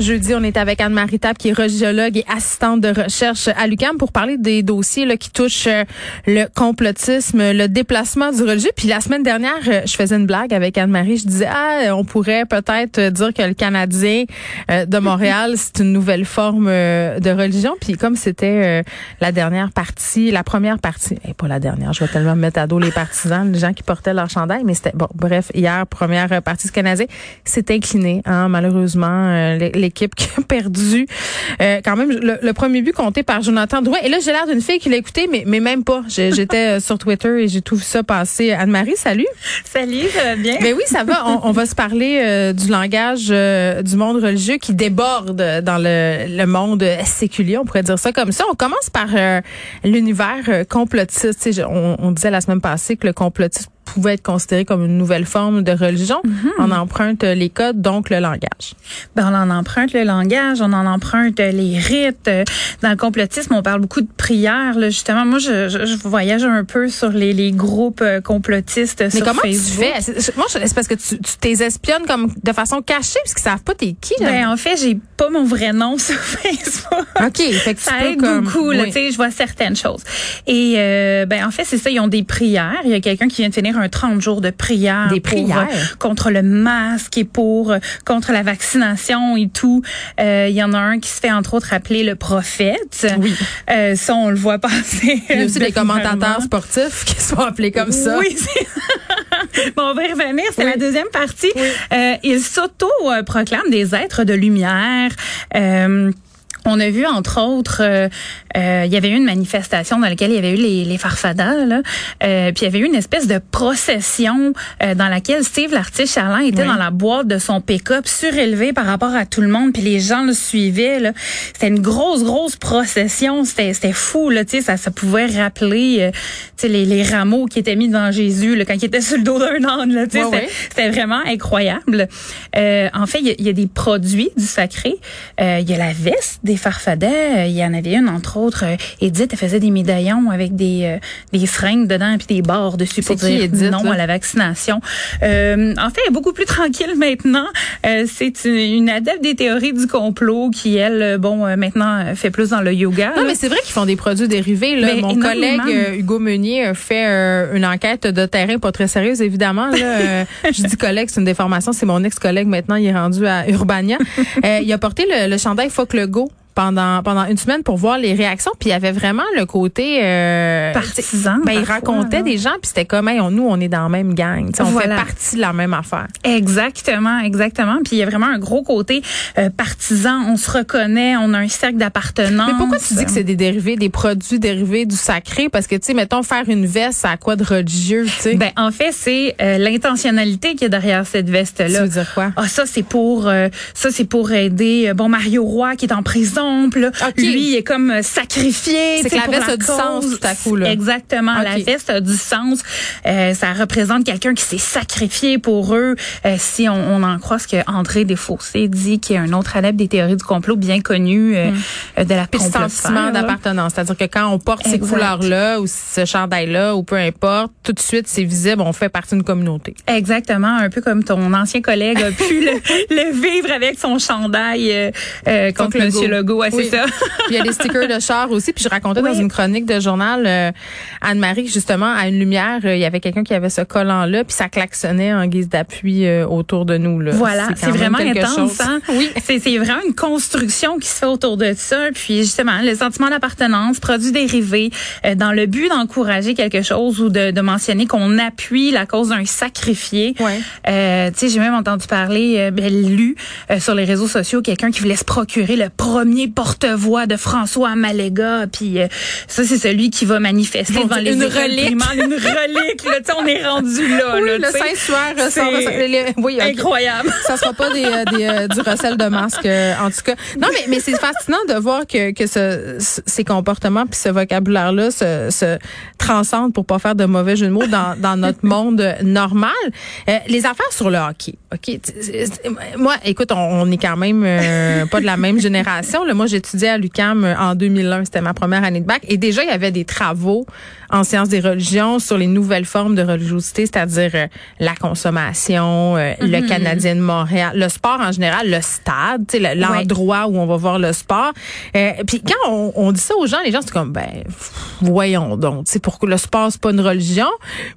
Jeudi, on est avec Anne-Marie Tap, qui est radiologue et assistante de recherche à l'UQAM pour parler des dossiers là, qui touchent euh, le complotisme, le déplacement du religieux. Puis la semaine dernière, euh, je faisais une blague avec Anne-Marie. Je disais, ah, on pourrait peut-être dire que le Canadien euh, de Montréal, c'est une nouvelle forme de religion. Puis comme c'était la dernière partie, la première partie, et pas la dernière, je vais tellement me mettre à dos les partisans, les gens qui portaient leur chandail, mais c'était, bon, bref, hier, première partie du Canadien, c'est incliné, hein, malheureusement, les équipe qui a perdu euh, quand même le, premier but compté par Jonathan Drouin. Et là, j'ai l'air d'une fille qui l'a écouté, mais, mais même pas. J'étais euh, sur Twitter et j'ai tout ça passer. Anne-Marie, salut. Salut, ça va bien? Ben oui, ça va. On, va se parler euh, du langage du monde religieux qui déborde dans le, le monde séculier, on pourrait dire ça comme ça. On commence par l'univers complotiste. On, on disait la semaine passée que le complotisme pouvait être considéré comme une nouvelle forme de religion. Mhm. On emprunte les codes, donc le langage. Ben, on en emprunte le langage, on en emprunte les rites. Dans le complotisme, on parle beaucoup de prières. Là, justement, moi, je, je, voyage un peu sur les, les groupes euh, complotistes Mais sur comment Facebook. tu fais? Moi, c'est parce que tu, tu t'espionnes comme de façon cachée, parce qu'ils savent pas t'es qui. Ben, en fait, j'ai pas mon vrai nom sur Facebook. OK. Fait que ça aide beaucoup. Là, je vois certaines choses. Et euh, ben, en fait, c'est ça. Ils ont des prières. Il y a quelqu'un qui vient de finir un 30 jours de prière. Des prières. Euh, contre le masque et pour euh, contre la vaccination et tout. Euh, il y en a un qui se fait entre autres appeler le prophète. Oui. ça, on le voit passer. Il y a aussi des commentateurs sportifs qui sont appelés comme ça. Oui, bon, on va y revenir. C'est la deuxième partie. Euh, ils s'auto-proclament des êtres de lumière. Euh, on a vu, entre autres, euh, euh, il y avait eu une manifestation dans laquelle il y avait eu les, les farfadas, là, euh, puis il y avait eu une espèce de procession dans laquelle Steve l'artiste Charlin était dans la boîte de son pick-up, surélevé par rapport à tout le monde, puis les gens le suivaient. C'était une grosse, grosse procession. C'était fou, là, ça, ça pouvait rappeler les, les rameaux qui étaient mis devant Jésus là, quand il était sur le dos d'un âne. Là, ouais, C'était vraiment incroyable. en fait, il y, a des produits du sacré. Il y a la veste des farfadets. Il y en avait une, entre autres, euh, Edith, elle faisait des médaillons avec des, euh, des fringues dedans puis des barres dessus pour dire non à la vaccination. Euh, en fait, elle est beaucoup plus tranquille maintenant. Euh, c'est une adepte des théories du complot qui, elle, bon, maintenant fait plus dans le yoga. Non, mais c'est vrai qu'ils font des produits dérivés. Là. Mon collègue Hugo Meunier fait une enquête de terrain pas très sérieuse, évidemment. Là. je dis collègue, c'est une déformation. C'est mon ex-collègue maintenant. Il est rendu à Urbania. il a porté le, le chandail Fuck le Go pendant pendant une semaine pour voir les réactions. Puis il y avait vraiment le côté euh, partisan ben il racontait des gens puis c'était comme hey, nous on est dans la même gang. On fait partie de la même affaire. Exactement exactement. Puis il y a vraiment un gros côté euh, partisan. On se reconnaît on a un cercle d'appartenance. Mais pourquoi tu dis que c'est des dérivés des produits dérivés du sacré? Parce que tu sais mettons faire une veste à quoi de religieux tu sais? Ben en fait c'est euh, l'intentionnalité qui est derrière cette veste là ça veut dire quoi? Ah ça c'est pour euh, ça c'est pour aider bon Mario Roy qui est en prison lui, il est comme euh, sacrifié. C'est que la veste a du sens tout à coup. Là. Exactement. La veste a du sens. Euh, ça représente quelqu'un qui s'est sacrifié pour eux. Euh, si on, on, en croit ce que André Desfossés dit, qui est un autre adepte des théories du complot bien connu euh, mm. de la Puis sentiment d'appartenance. C'est-à-dire que quand on porte ces couleurs-là ou ce chandail-là ou peu importe, tout de suite, c'est visible, on fait partie d'une communauté. Exactement. Un peu comme ton ancien collègue a pu le, vivre avec son chandail contre, M. Legault c'est ça. il y a des stickers de char aussi. Puis je racontais dans une chronique de journal, euh, Anne-Marie, justement, à une lumière, euh, il y avait quelqu'un qui avait ce collant-là, puis ça klaxonnait en guise d'appui euh, autour de nous. Là. Voilà, c'est vraiment intense. Hein? Oui, c'est vraiment une construction qui se fait autour de ça. Puis justement, le sentiment d'appartenance, produit dérivé, dans le but d'encourager quelque chose ou de, de mentionner qu'on appuie la cause d'un sacrifié. Ouais. tu sais, j'ai même entendu parler, ben, lu sur les réseaux sociaux, quelqu'un qui voulait se procurer le premier porte-voix de François Maléga. Puis euh, ça, c'est celui qui va manifester devant les une relique. une relique. Là, on est rendu là. Oui, là, le Saint-Suaire. C'est oui, incroyable. Ça sera pas des, euh, des euh, du recel de masque, en tout cas. Non, mais, mais c'est fascinant de voir que, que ce, ces comportements puis ce vocabulaire-là se, se transcendent pour pas faire de mauvais jeu de mots dans, dans notre monde normal. les affaires sur le hockey, OK? Moi, écoute, on, on est quand même pas de la même génération. Moi, j'étudiais à l'UCAM euh, en 2001. C'était ma première année de bac. Et déjà, il y avait des travaux en sciences des religions sur les nouvelles formes de religiosité, c'est-à-dire euh, la consommation, euh, le Mm-hmm. Canadien de Montréal, le sport en général, le stade, tu sais, le- l'endroit où on va voir le sport. Euh, Puis quand on, on dit ça aux gens, les gens c'est comme ben voyons donc, c'est pour que le sport c'est pas une religion,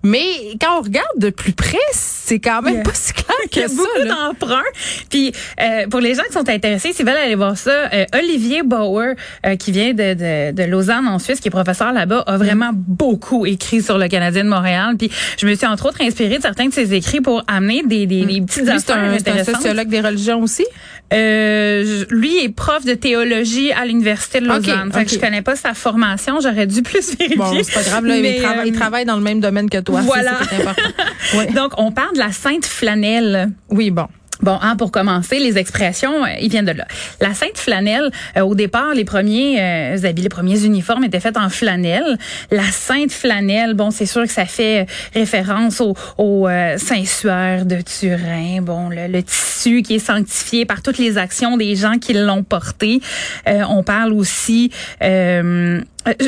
mais quand on regarde de plus près, c'est quand même Yeah. pas si clair Il y a que ça. beaucoup d'emprunts. Puis euh, pour les gens qui sont intéressés, s'ils veulent aller voir ça, euh, Olivier Bauer, euh, qui vient de, de, de Lausanne en Suisse, qui est professeur là-bas, a vraiment beaucoup écrit sur le Canadien de Montréal. Puis je me suis entre autres inspirée de certains de ses écrits pour amener des, des, des petites Lui, c'est affaires un, c'est un sociologue des religions aussi? Euh, lui est prof de théologie à l'université de Lausanne. Ok, Fait que je connais pas sa formation, j'aurais dû plus vérifier. Bon, c'est pas grave, là, Mais, il, euh, travaille dans le même domaine que toi. voilà. Ça important. Ouais. Donc, on parle de la Sainte Flanelle. Oui, bon. Bon, hein, pour commencer, les expressions, euh, ils viennent de là. La Sainte Flanelle, euh, au départ, les premiers euh, habits, les premiers uniformes étaient faits en flanelle. La Sainte Flanelle, bon, c'est sûr que ça fait euh, référence au, au euh, Saint-Suaire de Turin, bon, le, le tissu qui est sanctifié par toutes les actions des gens qui l'ont porté. On parle aussi... euh,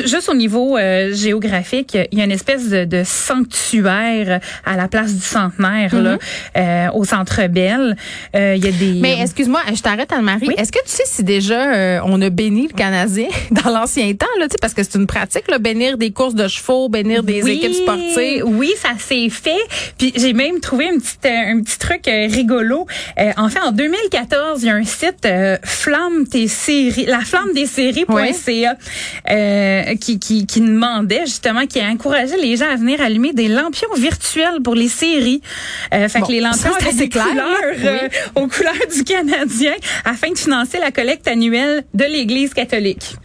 Juste au niveau euh, géographique, il y a une espèce de, de sanctuaire à la place du centenaire, là, euh, au Centre Bell. Euh, Il y a des. Mm-hmm. Mais excuse-moi, je t'arrête Anne-Marie. Oui? Est-ce que tu sais si déjà euh, on a béni le Canadien dans l'ancien temps là, tu sais, parce que c'est une pratique là, bénir des courses de chevaux, bénir des Oui, équipes sportives? Oui, ça s'est fait. Puis j'ai même trouvé un petit euh, un petit truc euh, rigolo. Euh, en fait, en 2014, il y a un site euh, Flamme tes séries, la flamme des séries.ca euh, qui, qui qui demandait justement qui a encouragé les gens à venir allumer des lampions virtuels pour les séries. Euh, fait Bon, que les ça, lampions des clair, couleurs euh, aux couleurs du Canadien afin de financer la collecte annuelle de l'Église catholique.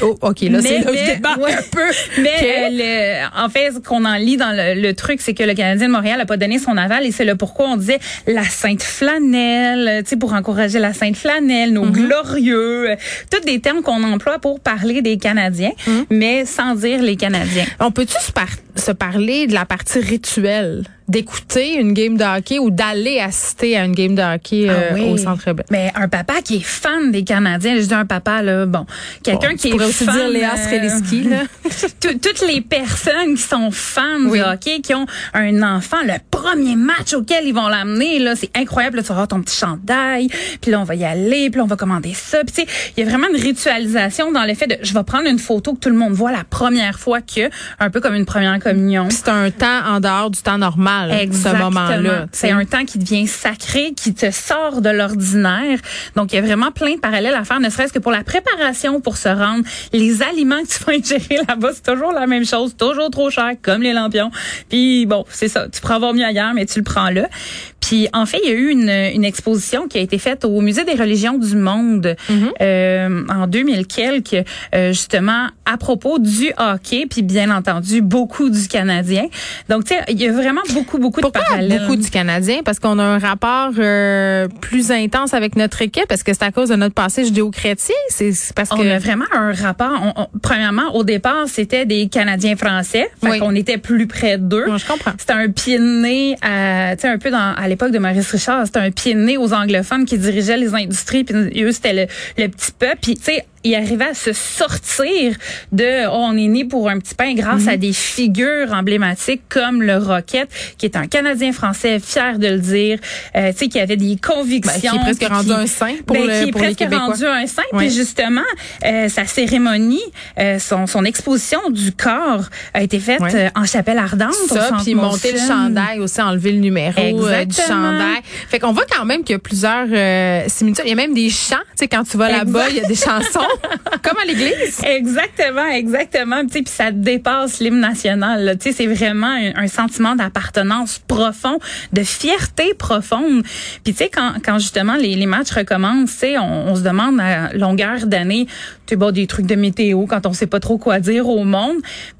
Oh, OK, là c'est là je débarque ouais. un peu. Mais euh, le- en fait, ce qu'on en lit dans le, le truc, c'est que le Canadien de Montréal n'a pas donné son aval et c'est le pourquoi on disait la Sainte Flanelle, tu sais, pour encourager la Sainte Flanelle, nos Mm-hmm. glorieux, euh, tous des termes qu'on emploie pour parler des Canadiens, Mm-hmm. mais sans dire les Canadiens. On peut-tu se, par- se parler de la partie rituelle? D'écouter une game de hockey ou d'aller assister à une game de hockey euh, Ah oui. au Centre Bell? Mais un papa qui est fan des Canadiens, je dis un papa là, bon, quelqu'un Bon, qui est aussi fan, dire Léa euh, Streliski là. tout- toutes les personnes qui sont fans Oui. du hockey, qui ont un enfant, le premier match auquel ils vont l'amener, là, c'est incroyable. Là, tu vas avoir ton petit chandail, puis là, on va y aller, puis là, on va commander ça. Puis tu sais, il y a vraiment une ritualisation dans le fait de, je vais prendre une photo que tout le monde voit la première fois que, un peu comme une première communion. C'est un temps en dehors du temps normal, ce Exactement. moment-là. tu C'est un temps qui devient sacré, qui te sort de l'ordinaire. Donc, il y a vraiment plein de parallèles à faire, ne serait-ce que pour la préparation pour se rendre. Les aliments que tu vas ingérer là-bas, c'est toujours la même chose, toujours trop cher, comme les lampions. Puis, bon, c'est ça. Tu pourras avoir mieux ailleurs, mais tu le prends là. Puis, en fait, il y a eu une, une exposition qui a été faite au Musée des religions du monde euh, en 2000 quelques, euh, justement, à propos du hockey, puis bien entendu, beaucoup du Canadien. Donc, tu sais, il y a vraiment beaucoup, beaucoup Pourquoi de parallèles. beaucoup du Canadien? Parce qu'on a un rapport euh, plus intense avec notre équipe. Est-ce que c'est à cause de notre passé judéo-chrétien? C'est c'est parce On que... a vraiment un rapport. on- on- premièrement, au départ, c'était des Canadiens français. Fait Oui. qu'on était plus près d'eux. Je comprends. C'était un pied de nez, tu sais, un peu dans, à l'époque de Maurice Richard, c'était un pied de aux anglophones qui dirigeaient les industries, puis eux, c'était le, le petit peuple. Puis, tu sais, il arrivait à se sortir de oh, on est né pour un petit pain grâce Mhm. à des figures emblématiques comme le Rocket, qui est un Canadien français fier de le dire, euh, tu sais, qui avait des convictions. Ben, qui est presque rendu qui- un saint pour, ben, le- qui est pour les presque Québécois. rendu un saint. Puis justement, euh, sa cérémonie, euh, son, son exposition du corps a été faite Ouais. euh, en chapelle ardente. ça, puis monter le chandail aussi, enlever le numéro euh, du chandail. Fait qu'on voit quand même qu'il y a plusieurs euh, similitudes. Il y a même des chants. Tu sais, quand tu vas là-bas, il y a des chansons, comme à l'église. Exactement, exactement. Tu sais, puis ça dépasse l'hymne national. Tu sais, c'est vraiment un, un sentiment d'appartenance profond, de fierté profonde. Puis tu sais, quand, quand justement les, les matchs recommencent, tu sais, on, on se demande à longueur d'année, tu sais, bon, des trucs de météo quand on sait pas trop quoi dire au monde.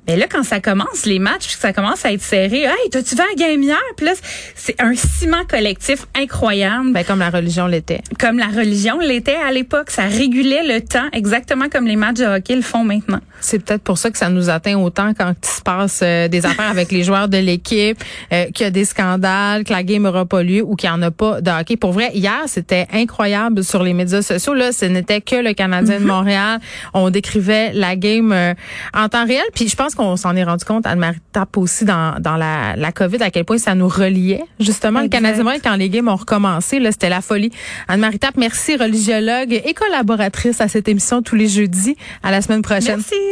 Mais là, quand ça commence les matchs, ça commence à être serré, hey, t'as-tu vu la game hier? Puis là, c'est un ciment collectif incroyable Ben, comme la religion l'était. comme la religion l'était à l'époque. Ça régulait le temps exactement comme les matchs de hockey le font maintenant. C'est peut-être pour ça que ça nous atteint autant quand il se passe euh, des affaires avec les joueurs de l'équipe, euh, qu'il y a des scandales, que la game n'aura pas lieu ou qu'il n'y en a pas de hockey. Pour vrai, hier, c'était incroyable sur les médias sociaux. Là, ce n'était que le Canadien de mhm. Montréal. On décrivait la game euh, en temps réel. Puis je pense qu'on s'en est rendu compte, Anne-Marie Tape aussi, dans, dans la, la COVID, à quel point ça nous reliait. Justement, le Canadien de Montréal, quand les games ont recommencé, là, c'était la folie. Anne-Marie Tape, merci, religiologue et collaboratrice à cette émission tous les jeudis. À la semaine prochaine. Merci.